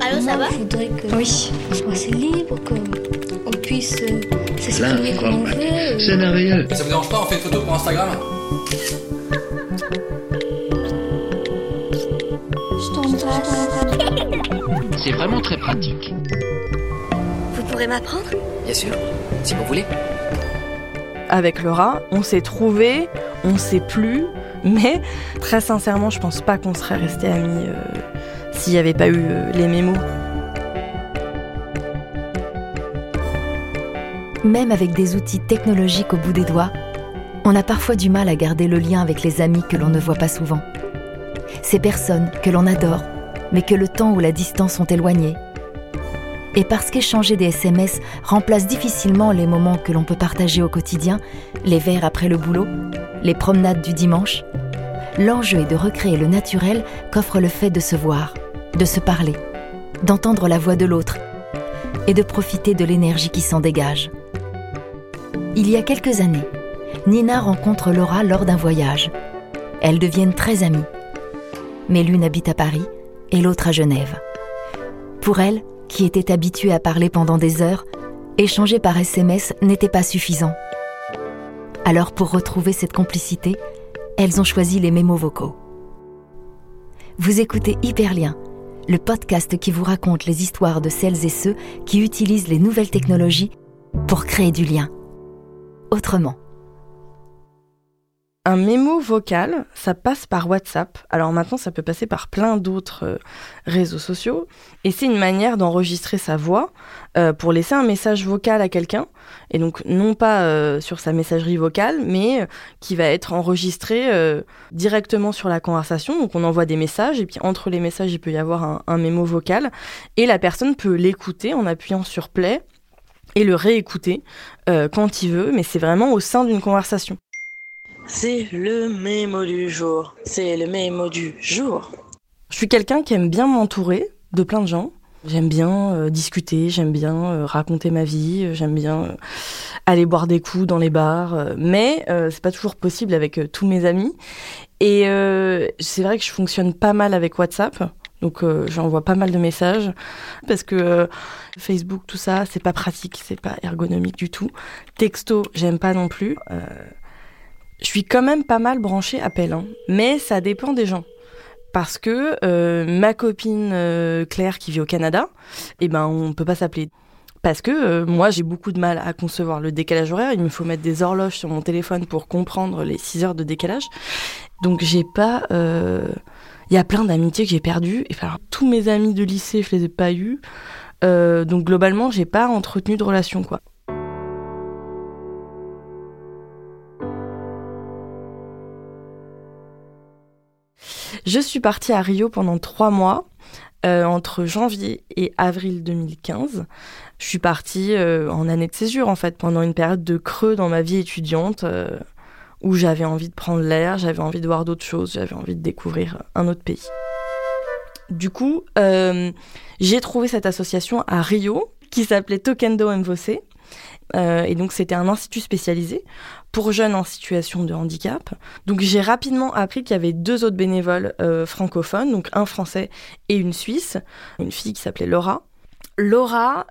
Allô, ça va Je voudrais que oui. on soit assez libre, qu'on puisse euh, s'exprimer comme on veut. euh. C'est merveilleux. Ça vous dérange pas, on fait une photo pour Instagram Je t'embrasse. C'est vraiment très pratique. Vous pourrez m'apprendre? Bien sûr, si vous voulez. Avec Laura, on s'est trouvé, on s'est plus, mais très sincèrement, je pense pas qu'on serait restés amis euh, s'il n'y avait pas eu euh, les mémos. Même avec des outils technologiques au bout des doigts, on a parfois du mal à garder le lien avec les amis que l'on ne voit pas souvent. Ces personnes que l'on adore, mais que le temps ou la distance ont éloignées. Et parce qu'échanger des SMS remplace difficilement les moments que l'on peut partager au quotidien, les verres après le boulot, les promenades du dimanche, l'enjeu est de recréer le naturel qu'offre le fait de se voir, de se parler, d'entendre la voix de l'autre et de profiter de l'énergie qui s'en dégage. Il y a quelques années, Nina rencontre Laura lors d'un voyage. Elles deviennent très amies. Mais l'une habite à Paris et l'autre à Genève. Pour elle, qui était habituée à parler pendant des heures, échanger par SMS n'était pas suffisant. Alors pour retrouver cette complicité, elles ont choisi les mémos vocaux. Vous écoutez Hyperlien, le podcast qui vous raconte les histoires de celles et ceux qui utilisent les nouvelles technologies pour créer du lien. Autrement. Un mémo vocal, ça passe par WhatsApp. Alors maintenant, ça peut passer par plein d'autres euh, réseaux sociaux. Et c'est une manière d'enregistrer sa voix euh, pour laisser un message vocal à quelqu'un. Et donc, non pas euh, sur sa messagerie vocale, mais qui va être enregistré directement sur la conversation. Donc, on envoie des messages. Et puis, entre les messages, il peut y avoir un, un mémo vocal. Et la personne peut l'écouter en appuyant sur play et le réécouter quand il veut. Mais c'est vraiment au sein d'une conversation. C'est le mémo du jour. C'est le mémo du jour. Je suis quelqu'un qui aime bien m'entourer de plein de gens. J'aime bien euh, discuter, j'aime bien euh, raconter ma vie, euh, j'aime bien aller boire des coups dans les bars, mais c'est pas toujours possible avec tous mes amis. Et c'est vrai que je fonctionne pas mal avec WhatsApp. Donc j'envoie pas mal de messages parce que Facebook tout ça c'est pas pratique, c'est pas ergonomique du tout. Texto j'aime pas non plus. Je suis quand même pas mal branchée appel, hein. mais ça dépend des gens parce que euh, ma copine euh, Claire qui vit au Canada, eh ben on peut pas s'appeler. Parce que euh, moi j'ai beaucoup de mal à concevoir le décalage horaire, il me faut mettre des horloges sur mon téléphone pour comprendre les 6 heures de décalage. Donc j'ai pas il y a plein d'amitiés que j'ai perdues et alors tous mes amis de lycée, je les ai pas eus. Donc globalement, j'ai pas entretenu de relation quoi. Je suis partie à Rio pendant trois mois, euh, entre janvier et avril 2015. Je suis partie euh, en année de césure, en fait, pendant une période de creux dans ma vie étudiante, euh, où j'avais envie de prendre l'air, j'avais envie de voir d'autres choses, j'avais envie de découvrir un autre pays. Du coup, j'ai trouvé cette association à Rio, qui s'appelait Tokendo Mvose. Euh, et donc c'était un institut spécialisé pour jeunes en situation de handicap. Donc j'ai rapidement appris qu'il y avait deux autres bénévoles euh, francophones, donc un français et une suisse, une fille qui s'appelait Laura. Laura,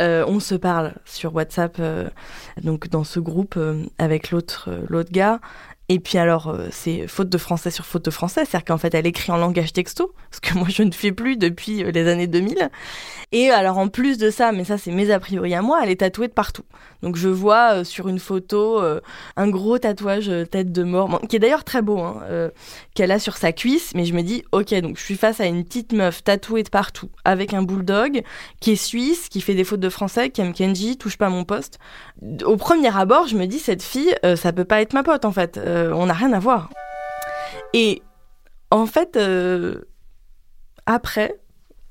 euh, on se parle sur WhatsApp, donc dans ce groupe avec l'autre l'autre gars. Et puis alors, euh, c'est faute de français sur faute de français, c'est-à-dire qu'en fait, elle écrit en langage texto, ce que moi je ne fais plus depuis euh, les années 2000. Et alors en plus de ça, mais ça c'est mes a priori à moi, elle est tatouée de partout. Donc je vois euh, sur une photo un gros tatouage tête de mort, qui est d'ailleurs très beau, hein, qu'elle a sur sa cuisse. Mais je me dis, ok, donc je suis face à une petite meuf tatouée de partout, avec un bulldog qui est suisse, qui fait des fautes de français, qui aime Kenji, touche pas mon poste. Au premier abord, je me dis, cette fille, ça peut pas être ma pote en fait. Euh, on n'a rien à voir. Et en fait, euh, après,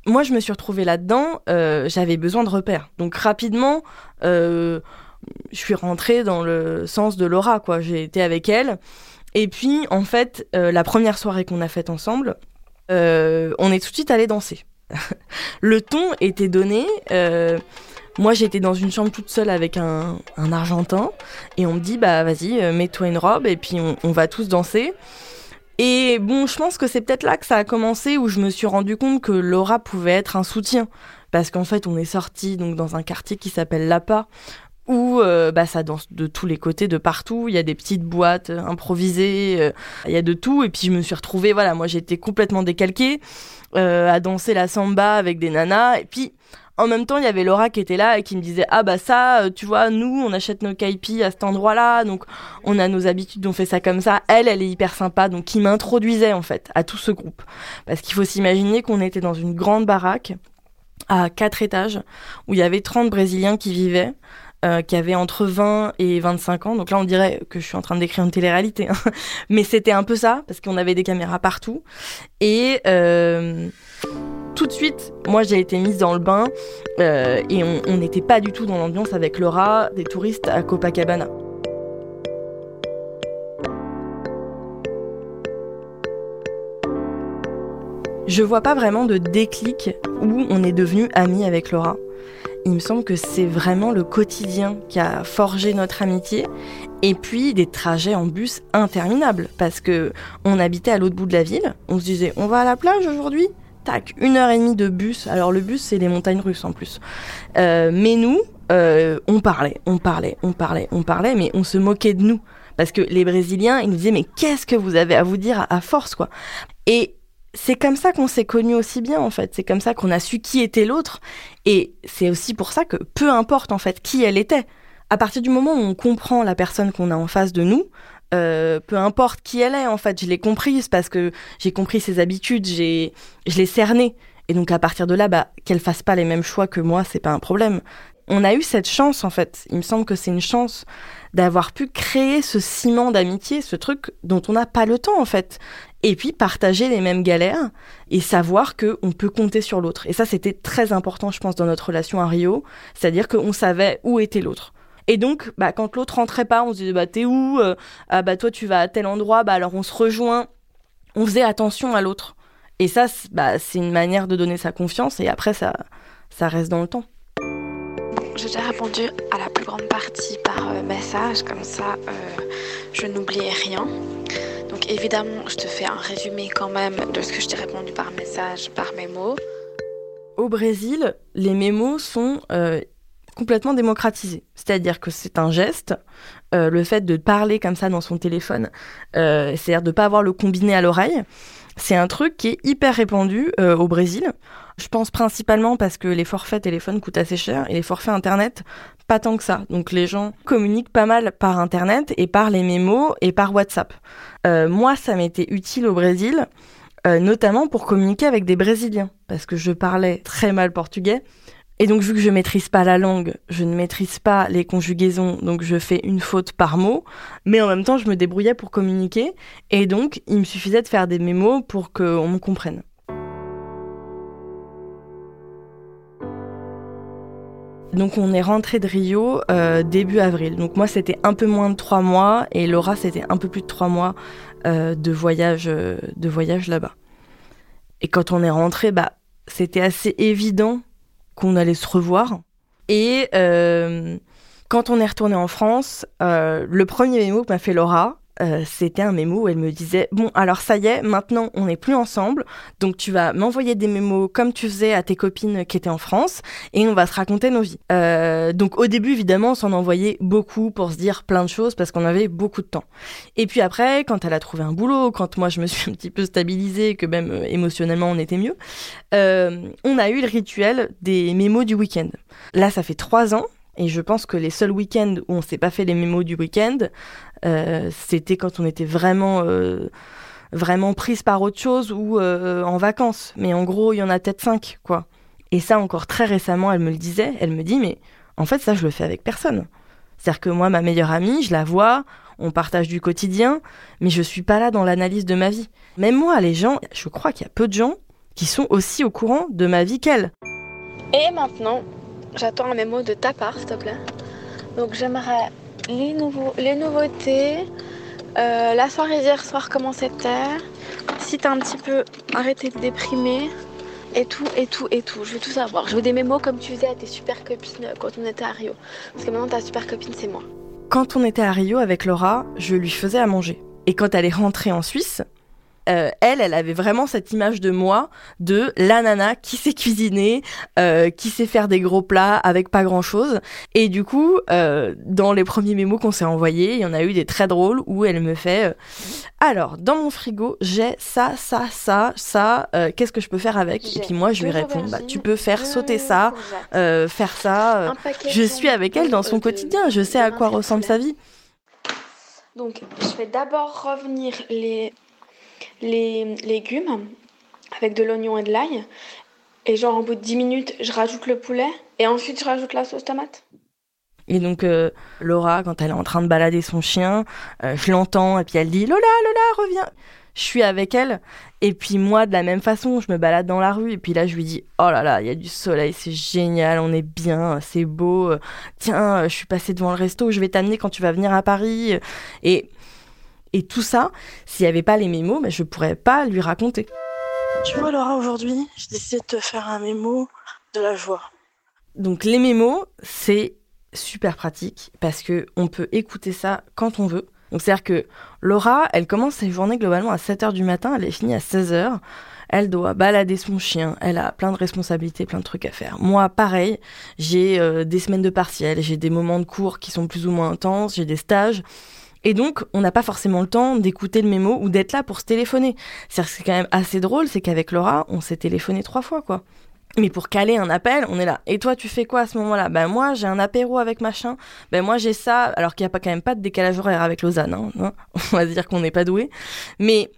moi, je me suis retrouvée là-dedans, euh, j'avais besoin de repères. Donc rapidement, je suis rentrée dans le sens de Laura, quoi. J'ai été avec elle. Et puis, en fait, la première soirée qu'on a faite ensemble, on est tout de suite allé danser. le ton était donné. Moi, j'étais dans une chambre toute seule avec un, Argentin. Et on me dit, bah vas-y, euh, mets-toi une robe et puis on, va tous danser. Et bon, je pense que c'est peut-être là que ça a commencé où je me suis rendu compte que Laura pouvait être un soutien. Parce qu'en fait, on est sorti donc dans un quartier qui s'appelle Lapa, où euh, bah, ça danse de tous les côtés, de partout. Il y a des petites boîtes euh, improvisées, il y a de tout. Et puis je me suis retrouvée, voilà, moi j'étais complètement décalquée à danser la samba avec des nanas. Et puis en même temps, il y avait Laura qui était là et qui me disait ah bah ça, tu vois, nous on achète nos kaipis à cet endroit-là, donc on a nos habitudes, on fait ça comme ça. Elle, elle est hyper sympa, donc qui m'introduisait en fait à tout ce groupe, parce qu'il faut s'imaginer qu'on était dans une grande baraque à quatre étages où il y avait 30 Brésiliens qui vivaient. Euh, qui avaient entre 20 et 25 ans. Donc là, on dirait que je suis en train de décrire une télé-réalité. Hein. Mais c'était un peu ça, parce qu'on avait des caméras partout. Et euh, tout de suite, moi, j'ai été mise dans le bain. Euh, et on n'était pas du tout dans l'ambiance avec Laura, des touristes à Copacabana. Je vois pas vraiment de déclic où on est devenu amis avec Laura. Il me semble que c'est vraiment le quotidien qui a forgé notre amitié et puis des trajets en bus interminables parce que on habitait à l'autre bout de la ville. On se disait on va à la plage aujourd'hui? Tac, une heure et demie de bus. Alors le bus c'est les montagnes russes en plus. Euh, mais nous, euh, on parlait, on parlait, on parlait, on parlait, mais on se moquait de nous parce que les Brésiliens ils nous disaient mais qu'est-ce que vous avez à vous dire à, force quoi? Et c'est comme ça qu'on s'est connus aussi bien en fait. C'est comme ça qu'on a su qui était l'autre. Et c'est aussi pour ça que peu importe en fait qui elle était. À partir du moment où on comprend la personne qu'on a en face de nous, euh, peu importe qui elle est en fait, je l'ai comprise parce que j'ai compris ses habitudes, j'ai, je l'ai cernée. Et donc à partir de là, bah, qu'elle fasse pas les mêmes choix que moi, c'est pas un problème. On a eu cette chance en fait. Il me semble que c'est une chance d'avoir pu créer ce ciment d'amitié, ce truc dont on n'a pas le temps en fait et puis partager les mêmes galères et savoir que on peut compter sur l'autre. Et ça, c'était très important, je pense, dans notre relation à Rio, c'est-à-dire qu'on savait où était l'autre. Et donc, bah, quand l'autre rentrait pas, on se disait bah t'es où euh, Ah bah toi tu vas à tel endroit, bah alors on se rejoint. On faisait attention à l'autre. Et ça, bah, c'est une manière de donner sa confiance et après ça, ça reste dans le temps. Je t'ai répondu à la plus grande partie par euh, message, comme ça euh, je n'oubliais rien. Donc évidemment, je te fais un résumé quand même de ce que je t'ai répondu par message, par mémo. Au Brésil, les mémos sont euh, complètement démocratisés. C'est-à-dire que c'est un geste, euh, le fait de parler comme ça dans son téléphone, euh, c'est-à-dire de ne pas avoir le combiné à l'oreille, c'est un truc qui est hyper répandu au Brésil. Je pense principalement parce que les forfaits téléphones coûtent assez cher et les forfaits internet pas tant que ça. Donc les gens communiquent pas mal par internet et par les mémos et par WhatsApp. Euh, moi, ça m'était utile au Brésil, euh, notamment pour communiquer avec des Brésiliens parce que je parlais très mal portugais. Et donc, vu que je maîtrise pas la langue, je ne maîtrise pas les conjugaisons, donc je fais une faute par mot, mais en même temps, je me débrouillais pour communiquer, et donc, il me suffisait de faire des mémos pour qu'on me comprenne. Donc on est rentré de Rio euh, début avril. Donc moi c'était un peu moins de trois mois et Laura c'était un peu plus de trois mois euh, de voyage, euh, de voyage là-bas. Et quand on est rentré, bah c'était assez évident qu'on allait se revoir. Et quand on est retourné en France, le premier mémo que m'a fait Laura, euh, c'était un mémo où elle me disait bon alors ça y est maintenant on n'est plus ensemble. Donc tu vas m'envoyer des mémos comme tu faisais à tes copines qui étaient en France et on va se raconter nos vies. Euh, donc au début évidemment on s'en envoyait beaucoup pour se dire plein de choses parce qu'on avait beaucoup de temps. Et puis après quand elle a trouvé un boulot quand moi je me suis un petit peu stabilisée que même euh, émotionnellement on était mieux on a eu le rituel des mémos du week-end. Là ça fait trois ans et je pense que les seuls week-ends où on s'est pas fait les mémos du week-end, euh, c'était quand on était vraiment euh, vraiment prise par autre chose ou euh, en vacances. Mais en gros, il y en a peut-être cinq, quoi. Et ça, encore très récemment, elle me le disait. Elle me dit, mais en fait, ça, je le fais avec personne. C'est-à-dire que moi, ma meilleure amie, je la vois, on partage du quotidien, mais je suis pas là dans l'analyse de ma vie. Même moi, les gens, je crois qu'il y a peu de gens qui sont aussi au courant de ma vie qu'elle. Et maintenant, j'attends un mémo de ta part, s'il te plaît. Donc j'aimerais les, les nouveautés, euh, la soirée d'hier soir, comment c'était, si t'as un petit peu arrêté de déprimer, et tout, et tout, et tout. Je veux tout savoir. Je veux des mémos comme tu faisais à tes super copines quand on était à Rio. Parce que maintenant, ta super copine, c'est moi. Quand on était à Rio avec Laura, je lui faisais à manger. Et quand elle est rentrée en Suisse, euh, elle, elle avait vraiment cette image de moi, de la nana qui sait cuisiner, euh, qui sait faire des gros plats avec pas grand chose. Et du coup, euh, dans les premiers mémos qu'on s'est envoyés, il y en a eu des très drôles où elle me fait Alors, dans mon frigo, j'ai ça, ça, ça, ça, qu'est-ce que je peux faire avec? Et puis moi, je lui réponds bah, Tu peux faire sauter ça, faire ça. Je suis avec elle dans son quotidien, je sais à quoi ressemble sa vie. Donc, je vais d'abord revenir les, les légumes avec de l'oignon et de l'ail. Et genre, au bout de 10 minutes, je rajoute le poulet. Et ensuite, je rajoute la sauce tomate. Et donc euh, Laura, quand elle est en train de balader son chien, euh, je l'entends et puis elle dit Lola, Lola, reviens. Je suis avec elle et puis moi de la même façon, je me balade dans la rue et puis là je lui dis oh là là, il y a du soleil, c'est génial, on est bien, c'est beau. Tiens, euh, je suis passée devant le resto, je vais t'amener quand tu vas venir à Paris. Et et tout ça, s'il n'y avait pas les mémos, mais je pourrais pas lui raconter. Tu vois, Laura, aujourd'hui, j'ai décidé de te faire un mémo de la joie. Donc les mémos, c'est super pratique parce que on peut écouter ça quand on veut. Donc c'est-à-dire que Laura, elle commence ses journées globalement à 7h du matin, elle est finie à 16h. Elle doit balader son chien, elle a plein de responsabilités, plein de trucs à faire. Moi, pareil, j'ai euh, des semaines de partiels, j'ai des moments de cours qui sont plus ou moins intenses, j'ai des stages. Et donc, on n'a pas forcément le temps d'écouter le mémo ou d'être là pour se téléphoner. C'est-à-dire que c'est quand même assez drôle, c'est qu'avec Laura, on s'est téléphoné trois fois, quoi. Mais pour caler un appel, on est là. Et toi, tu fais quoi à ce moment-là? Ben moi, j'ai un apéro avec machin. Ben moi, j'ai ça. Alors qu'il n'y a pas quand même pas de décalage horaire avec Lausanne. Hein, hein. On va se dire qu'on n'est pas doué. Mais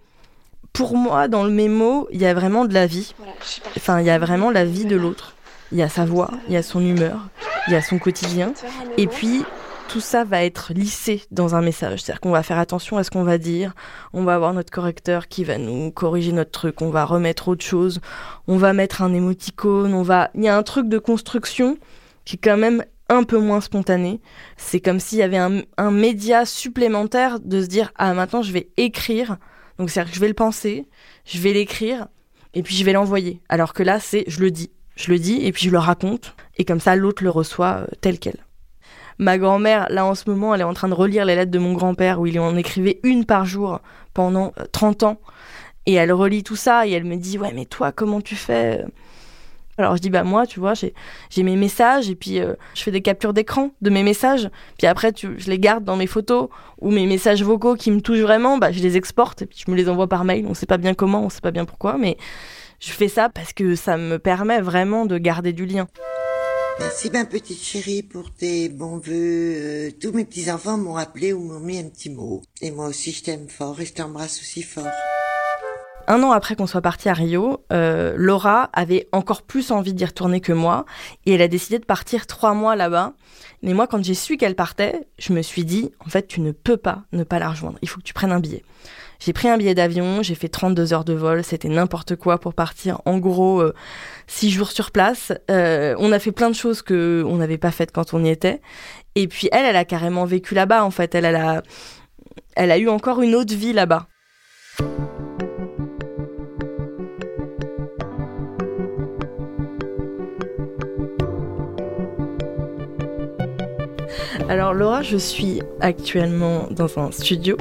pour moi, dans le mémo, il y a vraiment de la vie. Voilà. Enfin, il y a vraiment la vie de l'autre. Il y a sa voix, il y a son humeur, il y a son quotidien. Et puis, tout ça va être lissé dans un message. C'est-à-dire qu'on va faire attention à ce qu'on va dire. On va avoir notre correcteur qui va nous corriger notre truc. On va remettre autre chose. On va mettre un émoticône. On va. Il y a un truc de construction qui est quand même un peu moins spontané. C'est comme s'il y avait un, un média supplémentaire de se dire ah maintenant je vais écrire. Donc c'est-à-dire que je vais le penser, je vais l'écrire et puis je vais l'envoyer. Alors que là c'est je le dis, je le dis et puis je le raconte et comme ça l'autre le reçoit euh, tel quel. Ma grand-mère, là en ce moment, elle est en train de relire les lettres de mon grand-père où il en écrivait une par jour pendant euh, 30 ans. Et elle relit tout ça et elle me dit Ouais, mais toi, comment tu fais Alors je dis Bah, moi, tu vois, j'ai mes messages et puis euh, je fais des captures d'écran de mes messages. Puis après, tu, je les garde dans mes photos ou mes messages vocaux qui me touchent vraiment, bah, je les exporte et puis je me les envoie par mail. On sait pas bien comment, on sait pas bien pourquoi, mais je fais ça parce que ça me permet vraiment de garder du lien. Merci ma petite chérie pour tes bons voeux. Euh, tous mes petits enfants m'ont appelé ou m'ont mis un petit mot. Et moi aussi je t'aime fort et je t'embrasse aussi fort. Un an après qu'on soit parti à Rio, euh, Laura avait encore plus envie d'y retourner que moi et elle a décidé de partir trois mois là-bas. Mais moi, quand j'ai su qu'elle partait, je me suis dit, en fait, tu ne peux pas ne pas la rejoindre. Il faut que tu prennes un billet. J'ai pris un billet d'avion, j'ai fait 32 heures de vol, c'était n'importe quoi pour partir. En gros, euh, six jours sur place. Euh, on a fait plein de choses que on n'avait pas faites quand on y était. Et puis elle, elle a carrément vécu là-bas. En fait, elle, elle a, elle a eu encore une autre vie là-bas. Alors Laura, je suis actuellement dans un studio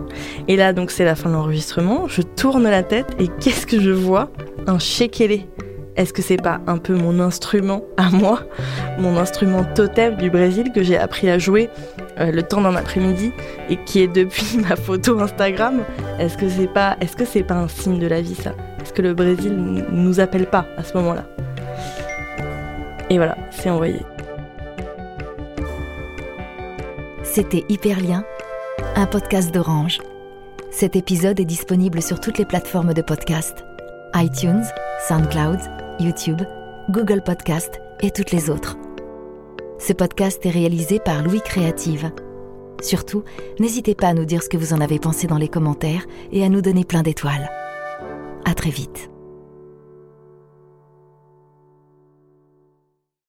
et là donc c'est la fin de l'enregistrement. Je tourne la tête et qu'est-ce que je vois? Un shekélé. Est-ce que c'est pas un peu mon instrument à moi, mon instrument totem du Brésil que j'ai appris à jouer euh, le temps d'un après-midi et qui est depuis ma photo Instagram Est-ce que c'est pas, est-ce que c'est pas un signe de la vie ça? Est-ce que le Brésil nous appelle pas à ce moment-là? Et voilà, c'est envoyé. C'était Hyperlien, un podcast d'Orange. Cet épisode est disponible sur toutes les plateformes de podcast iTunes, SoundCloud, YouTube, Google Podcast et toutes les autres. Ce podcast est réalisé par Louis Créative. Surtout, n'hésitez pas à nous dire ce que vous en avez pensé dans les commentaires et à nous donner plein d'étoiles. À très vite.